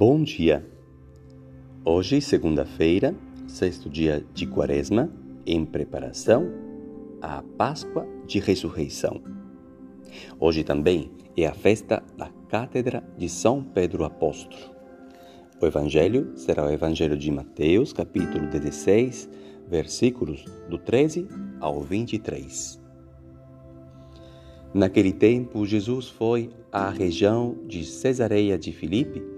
Bom dia! Hoje, segunda-feira, sexto dia de Quaresma, em preparação à Páscoa de Ressurreição. Hoje também é a festa da Cátedra de São Pedro Apóstolo. O Evangelho será o Evangelho de Mateus, capítulo 16, versículos do 13 ao 23. Naquele tempo, Jesus foi à região de Cesareia de Filipe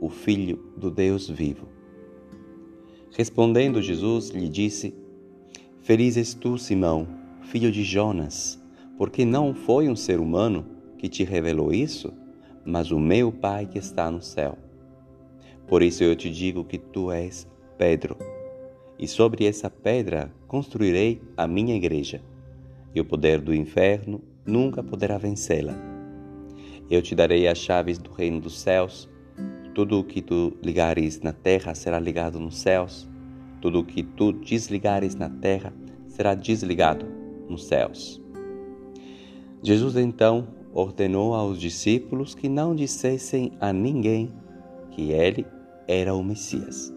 o Filho do Deus vivo. Respondendo Jesus, lhe disse: Feliz és tu, Simão, filho de Jonas, porque não foi um ser humano que te revelou isso, mas o meu Pai que está no céu. Por isso eu te digo que tu és Pedro, e sobre essa pedra construirei a minha igreja, e o poder do inferno nunca poderá vencê-la. Eu te darei as chaves do reino dos céus. Tudo o que tu ligares na terra será ligado nos céus. Tudo o que tu desligares na terra será desligado nos céus. Jesus então ordenou aos discípulos que não dissessem a ninguém que ele era o Messias.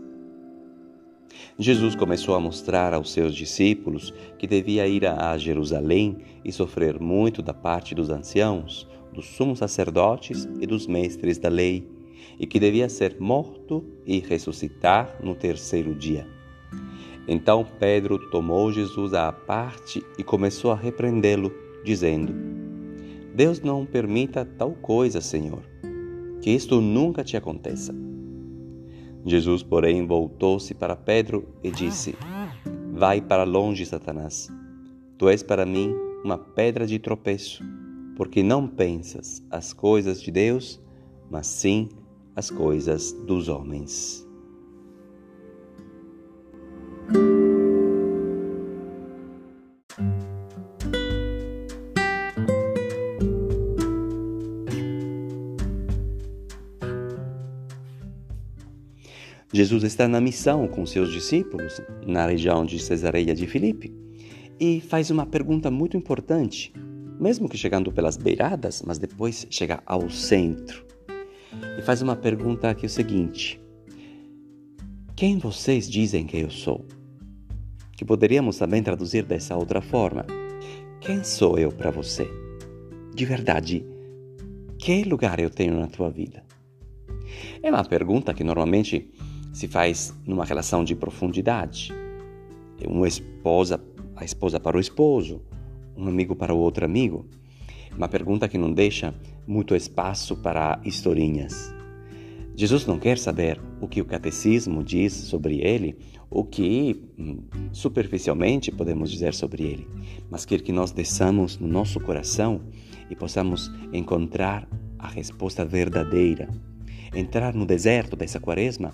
Jesus começou a mostrar aos seus discípulos que devia ir a Jerusalém e sofrer muito da parte dos anciãos, dos sumos sacerdotes e dos mestres da lei, e que devia ser morto e ressuscitar no terceiro dia. Então Pedro tomou Jesus à parte e começou a repreendê-lo, dizendo: Deus não permita tal coisa, Senhor, que isto nunca te aconteça. Jesus, porém, voltou-se para Pedro e disse: Vai para longe, Satanás. Tu és para mim uma pedra de tropeço, porque não pensas as coisas de Deus, mas sim as coisas dos homens. Jesus está na missão com seus discípulos na região de Cesareia de Filipe e faz uma pergunta muito importante, mesmo que chegando pelas beiradas, mas depois chega ao centro. E faz uma pergunta é o seguinte: Quem vocês dizem que eu sou? Que poderíamos também traduzir dessa outra forma: Quem sou eu para você? De verdade, que lugar eu tenho na tua vida? É uma pergunta que normalmente se faz numa relação de profundidade. Uma esposa, a esposa para o esposo, um amigo para o outro amigo. Uma pergunta que não deixa muito espaço para historinhas. Jesus não quer saber o que o catecismo diz sobre ele, o que hum, superficialmente podemos dizer sobre ele, mas quer que nós desçamos no nosso coração e possamos encontrar a resposta verdadeira entrar no deserto dessa quaresma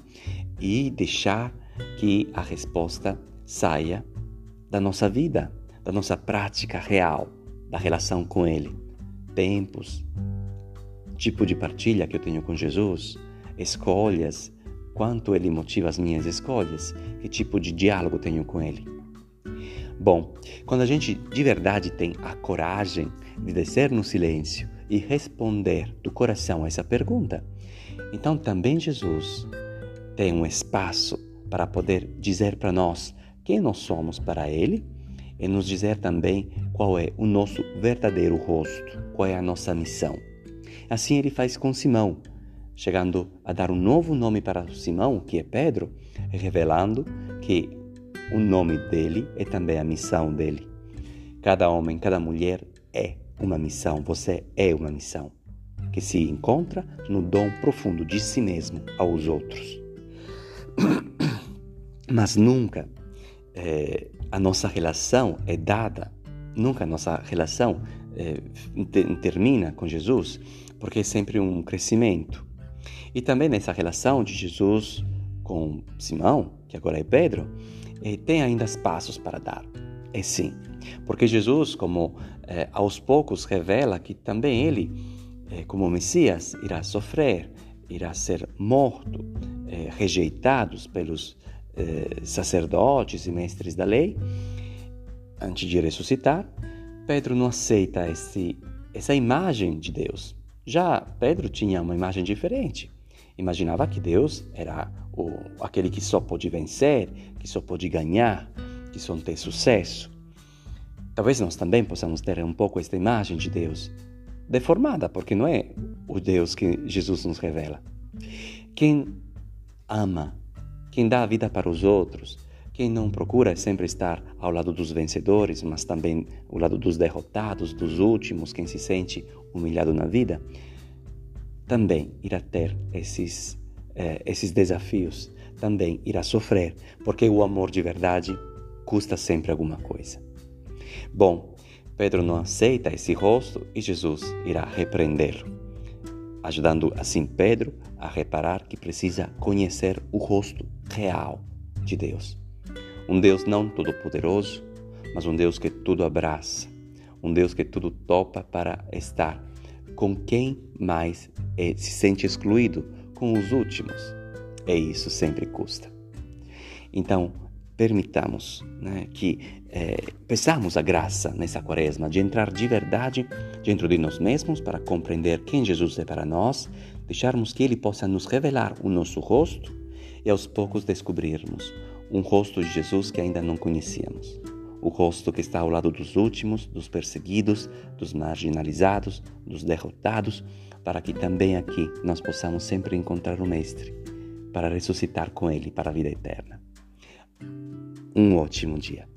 e deixar que a resposta saia da nossa vida, da nossa prática real, da relação com Ele. Tempos, tipo de partilha que eu tenho com Jesus, escolhas, quanto Ele motiva as minhas escolhas, que tipo de diálogo tenho com Ele. Bom, quando a gente de verdade tem a coragem de descer no silêncio e responder do coração a essa pergunta, então também Jesus tem um espaço para poder dizer para nós quem nós somos para Ele e nos dizer também qual é o nosso verdadeiro rosto, qual é a nossa missão. Assim ele faz com Simão, chegando a dar um novo nome para Simão, que é Pedro, revelando que o nome dele é também a missão dele. Cada homem, cada mulher é uma missão, você é uma missão que se encontra no dom profundo de si mesmo aos outros. Mas nunca é, a nossa relação é dada, nunca a nossa relação é, termina com Jesus, porque é sempre um crescimento. E também nessa relação de Jesus com Simão, que agora é Pedro, eh, tem ainda passos para dar. É sim, porque Jesus, como eh, aos poucos revela que também ele, eh, como Messias, irá sofrer, irá ser morto, eh, rejeitados pelos eh, sacerdotes e mestres da lei, antes de ressuscitar, Pedro não aceita esse, essa imagem de Deus. Já Pedro tinha uma imagem diferente. Imaginava que Deus era o, aquele que só pode vencer, que só pode ganhar, que só tem sucesso. Talvez nós também possamos ter um pouco esta imagem de Deus deformada, porque não é o Deus que Jesus nos revela. Quem ama, quem dá a vida para os outros, quem não procura sempre estar ao lado dos vencedores, mas também ao lado dos derrotados, dos últimos, quem se sente humilhado na vida, também irá ter esses, eh, esses desafios, também irá sofrer, porque o amor de verdade custa sempre alguma coisa. Bom, Pedro não aceita esse rosto e Jesus irá repreendê-lo, ajudando assim Pedro a reparar que precisa conhecer o rosto real de Deus. Um Deus não todo-poderoso, mas um Deus que tudo abraça, um Deus que tudo topa para estar com quem mais é, se sente excluído, com os últimos. E isso sempre custa. Então, permitamos né, que é, peçamos a graça nessa quaresma de entrar de verdade dentro de nós mesmos para compreender quem Jesus é para nós, deixarmos que Ele possa nos revelar o nosso rosto e aos poucos descobrirmos um rosto de Jesus que ainda não conhecíamos. O rosto que está ao lado dos últimos, dos perseguidos, dos marginalizados, dos derrotados, para que também aqui nós possamos sempre encontrar o Mestre, para ressuscitar com Ele para a vida eterna. Um ótimo dia.